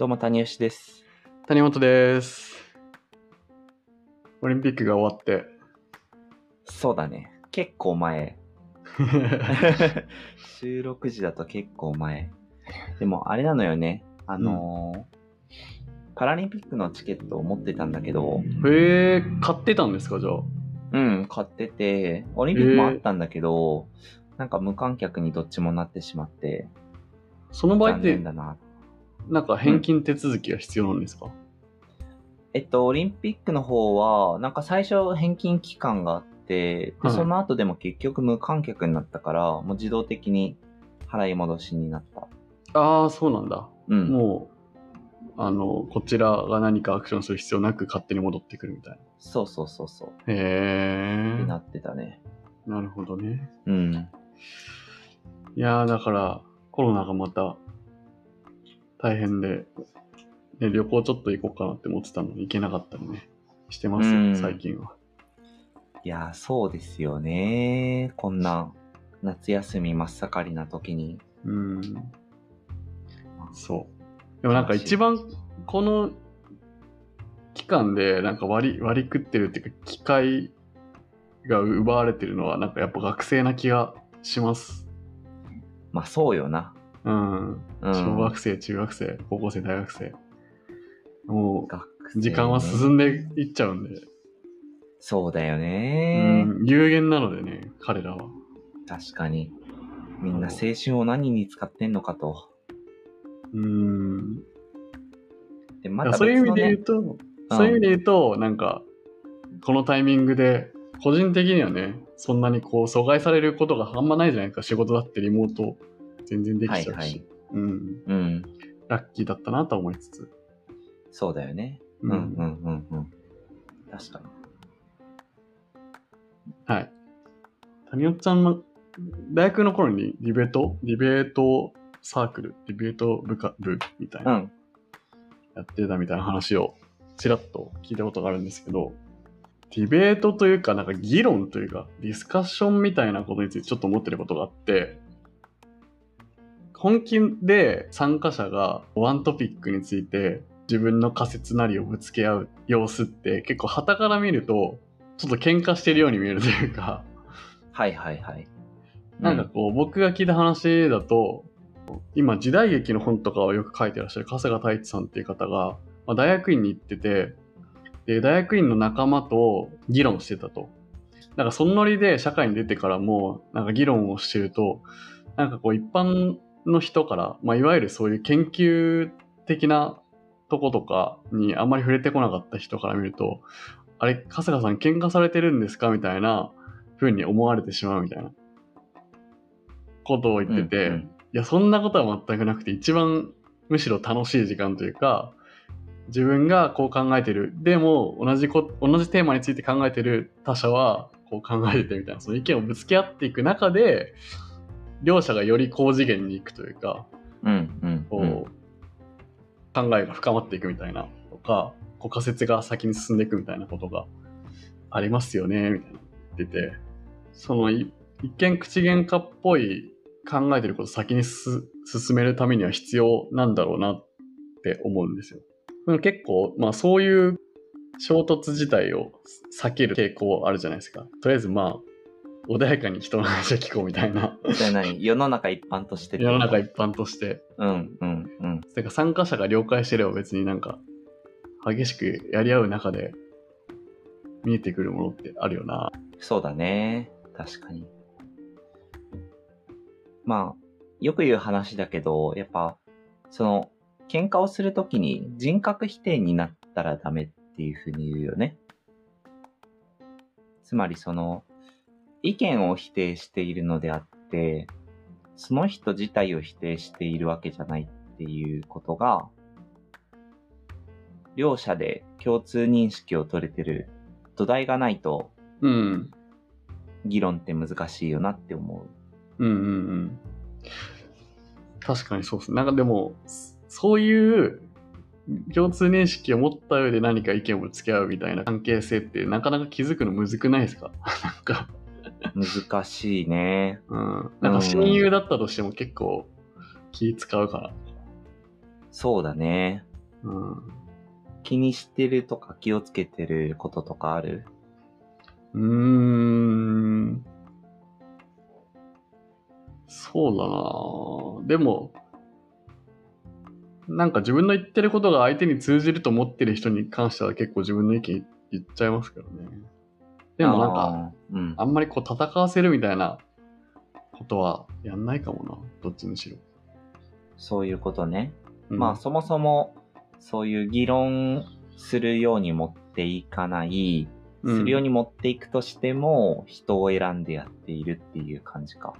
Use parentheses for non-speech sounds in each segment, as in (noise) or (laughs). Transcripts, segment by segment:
どうも谷吉です。谷本です。オリンピックが終わって。そうだね。結構前。(laughs) 収録時だと結構前。でもあれなのよね。あのーパラリンピックのチケットを持ってたんだけど、へえ、買ってたんですか、じゃあ？うん、買ってて、オリンピックもあったんだけど、なんか無観客にどっちもなってしまって、その場合ってだな。なんか返金手続きが必要なんですか、えっと、オリンピックの方は、なんか最初返金期間があって、ではいその後でも結局無観客になったから、もう自動的に払い戻しになった。ああ、そうなんだ。うん。もう、あの、こちらが何かアクションする必要なく勝手に戻ってくるみたいそうそうそうそう。な。へえ。になってたね。なるほどね。うん。いやー、だから、コロナがまた大変で、ね、旅行ちょっと行こうかなって思ってたのに行けなかったりね、してますよ、うん最近は。いやー、そうですよね。こんな夏休み真っ盛りな時に。うん。そう。でもなんか一番この期間でなんか割り割り食ってるっていうか機会が奪われてるのはなんかやっぱ学生な気がします。まあそうよな。うん。うん。小学生、中学生、高校生、大学生。も学う生時間は進んでいっちゃうんで、そうだようね、ん、有限なのでね、彼らは。確かに。みんな青春を何に使ってんのかと。うん。で、またそういう意味で言うね、と、そういう意味で言うと、なんか、このタイミングで、個人的にはね、そんなにこう、阻害されることがあんまないじゃないですか。仕事だってリモート全然できちゃうし。はいはいうん。うん。ラッキーだったなとは思いつつ。そうだよね。うんうんうんうん。確かに。はい。谷尾ちゃんの、大学の頃にディベート？ディベートサークル、ディベート部か部みたいうな、ん。やってたみたいな話をちらっと聞いたことがあるんですけど、ディベートというか、なんか議論というか、ディスカッションみたいなことについてちょっと思ってることがあって、本気で参加者がワントピックについて自分の仮説なりをぶつけ合う様子って結構旗から見るとちょっと喧嘩してるように見えるというか、はいはいはい。なんかこう僕が聞いた話だと、今時代劇の本とかをよく書いてらっしゃる春日太一さんっていう方が、まあ、大学院に行ってて、で、大学院の仲間と議論してたと。なんかそのノリで社会に出てからも、なんか議論をしてると、なんかこう一般の人から、まあいわゆるそういう研究的なとことかにあんまり触れてこなかった人から見ると、あれ、春日さん喧嘩されてるんですかみたいな風に思われてしまうみたいなことを言ってて、うんうんいや、そんなことは全くなくて、一番むしろ楽しい時間というか、自分がこう考えてる。でも、同じこ、同じテーマについて考えてる他者は、こう考えててみたいな、その意見をぶつけ合っていく中で、両者がより高次元に行くというか、うんうんこう、うん。考えが深まっていくみたいなとか、こう仮説が先に進んでいくみたいなことがありますよね、みたいな言ってて、そのい一見口喧嘩っぽい考えてることを先にす進めるためには必要なんだろうなって思うんですよ。結構、まあそういう衝突自体を避ける傾向あるじゃないですか。とりあえずまあ、穏やかに人の話を聞こうみたいな、じゃあ何？世の中一般としてって世の中一般としてうんうんうん。てか参加者が了解してれば別になんか激しくやり合う中で見えてくるものってあるよな。そうだね。確かに。まあ、よく言う話だけど、やっぱ、その、喧嘩をするときに人格否定になったらダメっていうふうに言うよね。つまりその、意見を否定しているのであって、その人自体を否定しているわけじゃないっていうことが、両者で共通認識を取れてる土台がないと、うん。議論って難しいよなって思う。うんうんうん。確かにそうですね。なんかでも、そういう共通認識を持った上で何か意見をぶつけ合うみたいな関係性ってなかなか気づくのむずくないですか？(laughs) なんか、難しいね。うん。なんか親友だったとしても結構気使うから。そうだね。うん。気にしてるとか気をつけてることとかある？うーん。そうだなでも、なんか自分の言ってることが相手に通じると思ってる人に関しては結構自分の意見言っちゃいますけどね。でもなんか、あー、うん。あんまりこう戦わせるみたいなことはやんないかもな。どっちにしろ。そういうことね。うんまあそもそもそういう議論するように持っていかない、するように持っていくとしても、人を選んでやっているっていう感じか。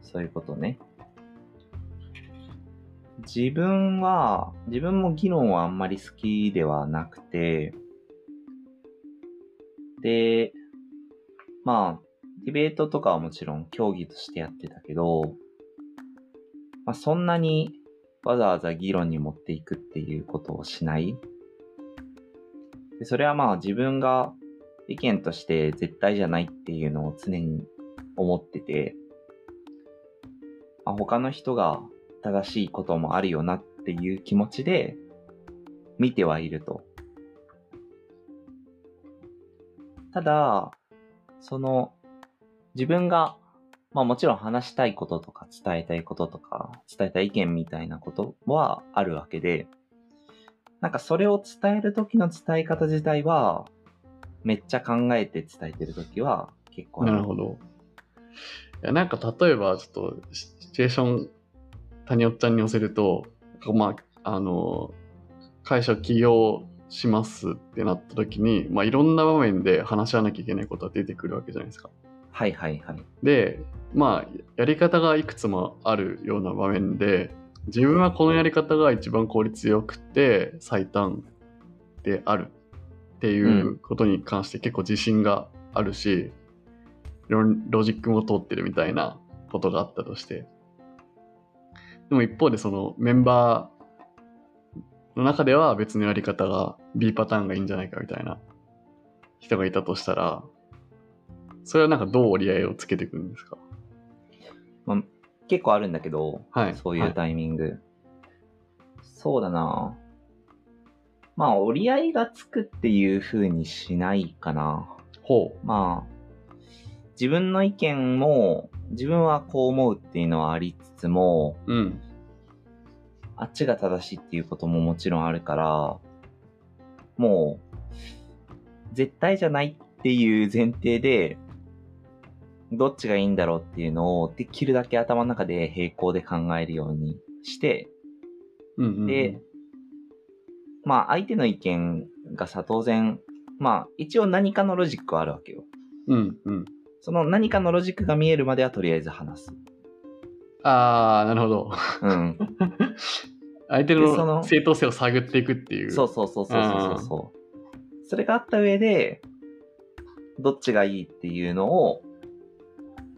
そういうことね。自分は、自分も議論はあんまり好きではなくて、で、まあ、ディベートとかはもちろん競技としてやってたけど、まあ、そんなにわざわざ議論に持っていくっていうことをしない。でそれはまあ自分が意見として絶対じゃないっていうのを常に思ってて、まあ、他の人が正しいこともあるよなっていう気持ちで見てはいると。ただ、その自分がまあもちろん話したいこととか伝えたいこととか伝えたい意見みたいなことはあるわけで、なんかそれを伝えるときの伝え方自体はめっちゃ考えて伝えてるときは結構あなるほど。いや、なんか例えば、ちょっとシチュエーション、谷尾ちゃんに寄せると、まあ、あの、会社起業しますってなった時に、まあ、いろんな場面で話し合わなきゃいけないことは出てくるわけじゃないですか。はいはいはい。で、まあ、やり方がいくつもあるような場面で、自分はこのやり方が一番効率よくて最短であるっていうことに関して結構自信があるし、ロロジックも通ってるみたいなことがあったとして。でも一方でそのメンバーの中では別のやり方が B パターンがいいんじゃないかみたいな人がいたとしたら、それはなんかどう折り合いをつけていくんですか？まあ、結構あるんだけど、はい。そういうタイミング。そうだなまあ折り合いがつくっていう風にしないかな。ほまあ、自分の意見も、自分はこう思うっていうのはありつつも、う。うん。あっちが正しいっていうことももちろんあるから、もう、絶対じゃないっていう前提で、どっちがいいんだろうっていうのを、できるだけ頭の中で並行で考えるようにして、うんうんうん、で、まあ相手の意見がさ、当然、まあ一応何かのロジックはあるわけよ。うんうん。その何かのロジックが見えるまではとりあえず話す。あー、なるほど。うん。(laughs) 相手でそのの正当性を探っていくっていう。そうそうそうそうそうそうそれがあった上で、どっちがいいっていうのを、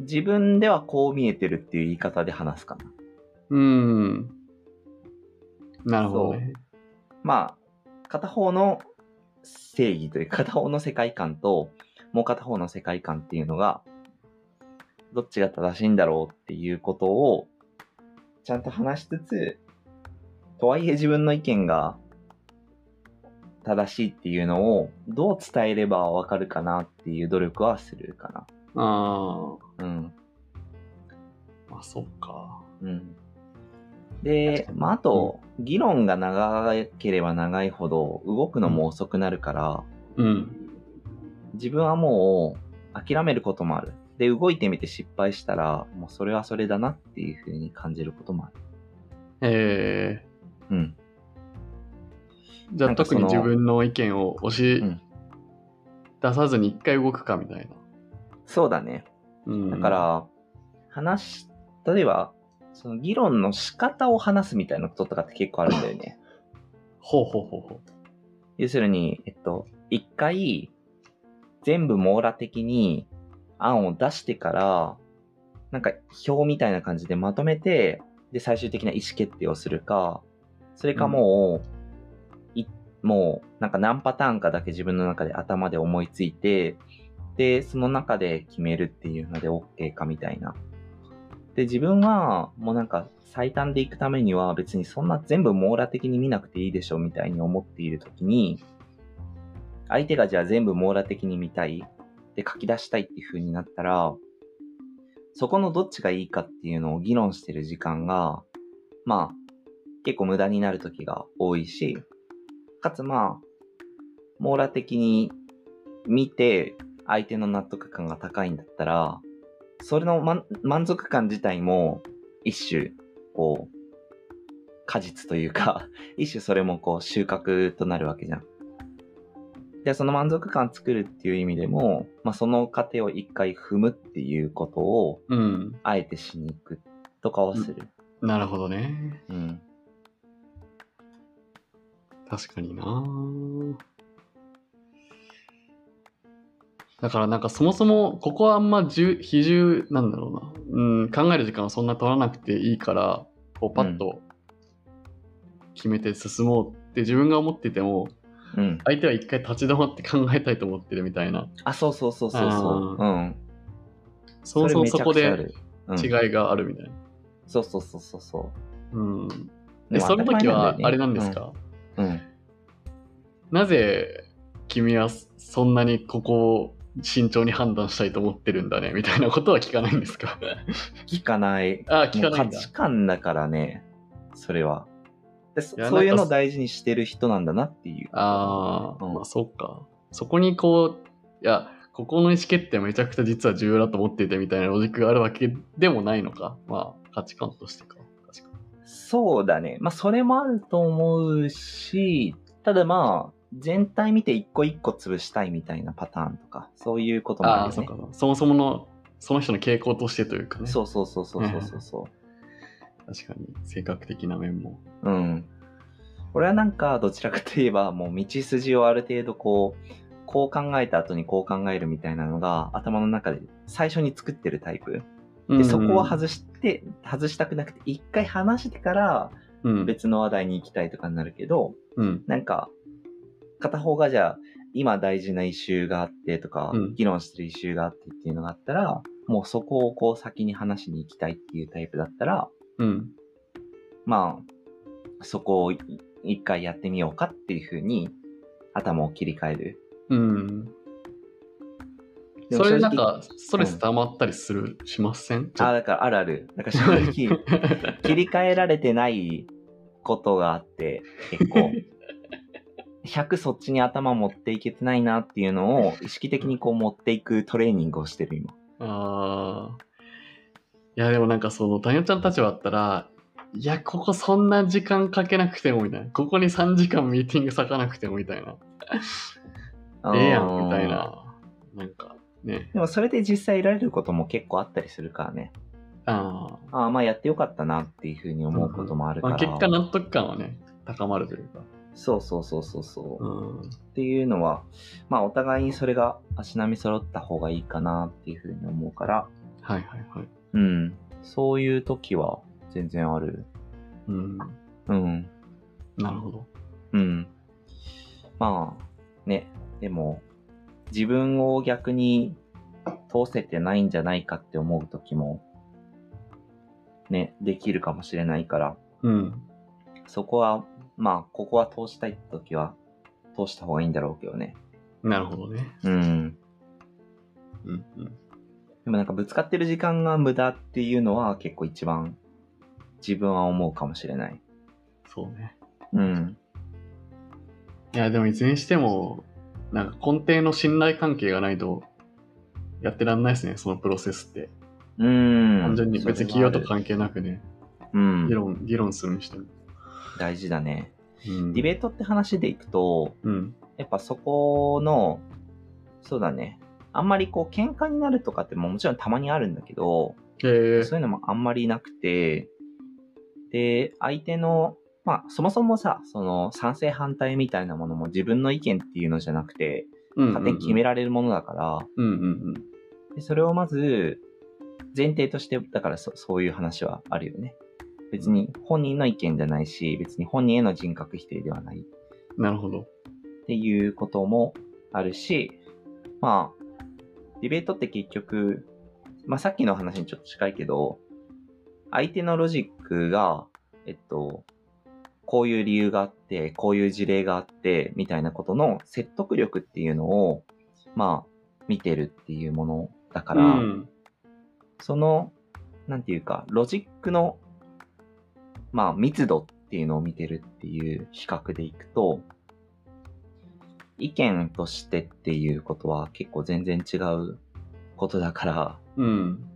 自分ではこう見えてるっていう言い方で話すかな。うーん。なるほどね。まあ、片方の正義というか、片方の世界観と、もう片方の世界観っていうのが、どっちが正しいんだろうっていうことを、ちゃんと話しつつ、とはいえ自分の意見が正しいっていうのを、どう伝えればわかるかなっていう努力はするかあな。うん。ー、まあ、そっか。うん。で、まあ、あと、議論が長ければ長いほど動くのも遅くなるから、うん。自分はもう諦めることもある。で、動いてみて失敗したら、もうそれはそれだなっていう風に感じることもある。えうん。ー、じゃあ特に自分の意見を押しうん出さずに一回動くかみたいな。そうだね。うん。だか、ら、話、例えば、その議論の仕方を話すみたいなこととかって結構あるんだよね。ほうほうほうほ要するに、えっと、一回、全部網羅的に案を出してから、なんか表みたいな感じでまとめて、で、最終的な意思決定をするか、それかもう、いもう、なんか何パターンかだけ自分の中で頭で思いついて、で、その中で決めるっていうので OK かみたいな。で、自分はもうなんか最短で行くためには別にそんな全部網羅的に見なくていいでしょみたいに思っているときに、相手がじゃあ全部網羅的に見たいで書き出したいっていう風になったら、そこのどっちがいいかっていうのを議論してる時間が、まあ、結構無駄になる時が多いし、かつまあ、網羅的に見て相手の納得感が高いんだったら、それの、満足感自体も一種、こう、果実というか、(laughs) 一種それもこう収穫となるわけじゃん。で、その満足感作るっていう意味でも、まあ、その過程を一回踏むっていうことを、うん。あえてしに行くとかはする。なるほどね。うん。確かになだからなんかそもそもここはあんま重比重なんだろうな、うん、考える時間はそんな取らなくていいからこうパッと決めて進もうって自分が思っててもうん。相手は一回立ち止まって考えたいと思ってるみたいなあ、そうそうそうそうそう。うん。そもそもそこで違いがあるみたいな、そうそうそうそうそうん、う。でその時はあれなんですか？か、うん。なぜ君はそんなにここを慎重に判断したいと思ってるんだね？みたいなことは聞かないんですか？(laughs) 聞かない。あ聞かない価値観だからね、それは。でそいやそういうのを大事にしてる人なんだなっていう。ああ、うんまあそうか。そこにこう、いや、ここの意思決定めちゃくちゃ実は重要だと思っていてみたいなロジックがあるわけでもないのか。まあ価値観としてか。確かそうだね。まあ、それもあると思うし、ただまあ、全体見て一個一個潰したいみたいなパターンとか、そういうこともああ、あるよね。そうか。そもそもの、その人の傾向としてというかね。そうそうそうそうそうそうそ確かに、性格的な面も。う。うん。俺はなんか、どちらかといえば、もう道筋をある程度こう、こう考えた後にこう考えるみたいなのが、頭の中で最初に作ってるタイプ。で、そこは外して、外したくなくて、一回話してからうん、別の話題に行きたいとかになるけど、うん。なんか、片方がじゃあ、今大事なイシューがあってとか、うん議論してるイシューがあってっていうのがあったら、もうそこをこう先に話しに行きたいっていうタイプだったら、うん。まあ、そこをい一回やってみようかっていうふうに頭を切り替える。うん。それでなんか、ストレス溜まったりする、しません？あ、だからあるある。だから正直、(laughs) 切り替えられてないことがあって、結構。100そっちに頭持っていけてないなっていうのを意識的にこう持っていくトレーニングをしてる今。ああ。いや、でもなんかその、タニオちゃんたちはあったら、いや、ここそんな時間かけなくてもみたいな。ここに3時間ミーティング割かなくてもみたいな。(laughs) ええやん、みたいな。なんか、ね。でもそれで実際得られることも結構あったりするからね。あああ、まあやってよかったなっていうふうに思うこともああ。るから。まあ、結果納得感はね、高まるというか。そうそうそうそうそう。うん。っていうのは、まあお互いにそれが足並み揃った方がいいかなっていうふうに思うから、はいはいはい。うん。そういう時は全然ある。うん。うん。なるほど。うん。まあ、ね、でも、自分を逆に通せてないんじゃないかって思う時も、ね、できるかもしれないから、うん。そこは、まあ、ここは通したいって時は、通した方がいいんだろうけどね。なるほどね。うん。うんうん。でもなんかぶつかってる時間が無駄っていうのは結構一番自分は思うかもしれない。そうね。うん。いや、でもいずれにしても、なんか根底の信頼関係がないと、やってらんないですね、そのプロセスって。うん。単純に別に企業と。関係なくね、うん議。論、議論するにしても。大事だね。うんディベートって話でいくと、うん。やっぱそこの、そうだね。あんまりこう喧嘩になるとかってももちろんたまにあるんだけど、そういうのもあんまりなくて、で、相手の、まあそもそもさ、その賛成反対みたいなものも自分の意見っていうのじゃなくて、勝手に決められるものだから、うんうんうん。でそれをまず前提として、だからそそういう話はあるよね。別に本人の意見じゃないし、別に本人への人格否定ではないなるほど。っていうこともあるし、まあ、ディベートって結局、まあさっきの話にちょっと近いけど、相手のロジックが、えっと、こういう理由があって、こういう事例があって、みたいなことの説得力っていうのを、まあ、見てるっていうものだから、うん。その、なんていうか、ロジックの、まあ、密度っていうのを見てるっていう比較でいくと、意見としてっていうことは結構全然違うことだから、うん。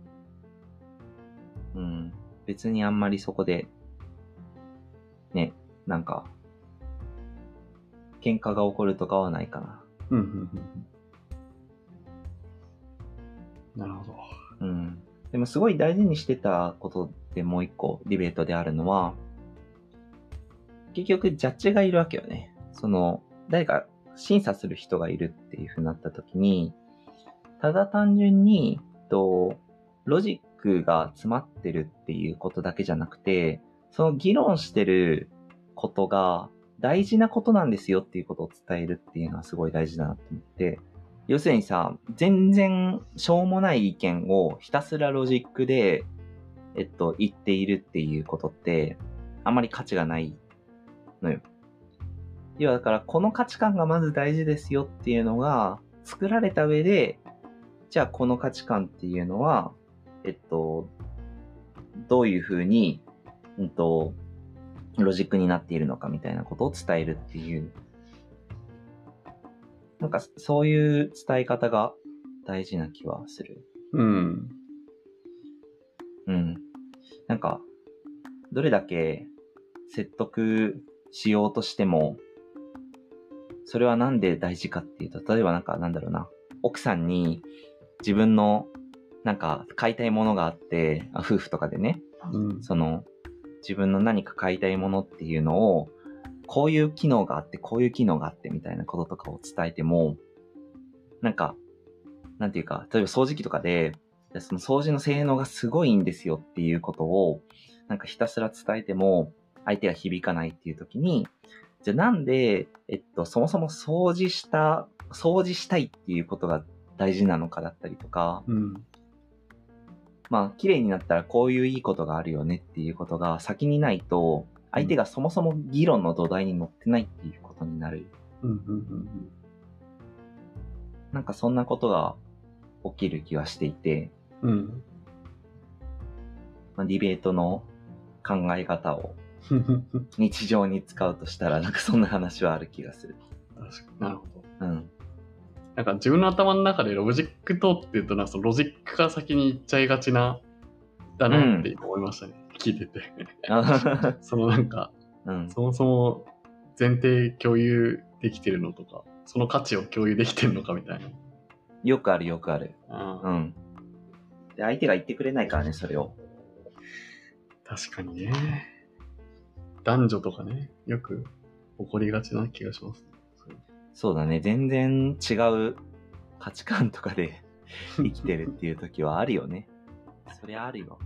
うん、別にあんまりそこで、ね、なんか、喧嘩が起こるとかはないかな。うん。うん。うんなるほど。うん。でもすごい大事にしてたことでもう一個ディベートであるのは、結局ジャッジがいるわけよね。その、誰か審査する人がいるっていう風になった時に、ただ単純に、と、ロジックが詰まってるっていうことだけじゃなくて、その議論してることが大事なことなんですよっていうことを伝えるっていうのはすごい大事だなと思って、要するにさ、全然しょうもない意見をひたすらロジックで、えっと、言っているっていうことって、あまり価値がないのよ。要はだから、この価値観がまず大事ですよっていうのが作られた上で、じゃあこの価値観っていうのは、えっと、どういうふうに、うんと、ロジックになっているのかみたいなことを伝えるっていうなんかそういう伝え方が大事な気はする。うん。うん。なんか、どれだけ説得しようとしても、それはなんで大事かっていうと、例えばなんかなんだろうな、奥さんに自分のなんか買いたいものがあって、あ夫婦とかでね、うん。その自分の何か買いたいものっていうのを、こういう機能があって、こういう機能があってみたいなこととかを伝えても、なんか、なんていうか、例えば掃除機とかで、その掃除の性能がすごいんですよっていうことを、なんかひたすら伝えても、相手が響かないっていう時に、じゃあなんで、えっと、そもそも掃除した、掃除したいっていうことが大事なのかだったりとか、うん。まあ、綺麗になったらこういういいことがあるよねっていうことが先にないと、相手がそもそも議論の土台に乗ってないっていうことになる。うん。うん。なんかそんなことが起きる気はしていて、うん。まあ、ディベートの考え方をうん。(laughs) 日常に使うとしたら、なんかそんな話はある気がする。確かになるほど。うん。なんか自分の頭の中でロジック通ってるとなんかそのロジックが先に行っちゃいがちなだなって今思いましたね、聞いてて (laughs) そのなんかうん。そもそも前提共有できてるのとかその価値を共有できてるのかみたいなよくあるよくある。うん。で、相手が言ってくれないからね、それを。確かにね男女とかねよく起こりがちな気がします、そうだね。全然違う価値観とかで (laughs) 生きてるっていう時はあるよね。そりゃあるよ。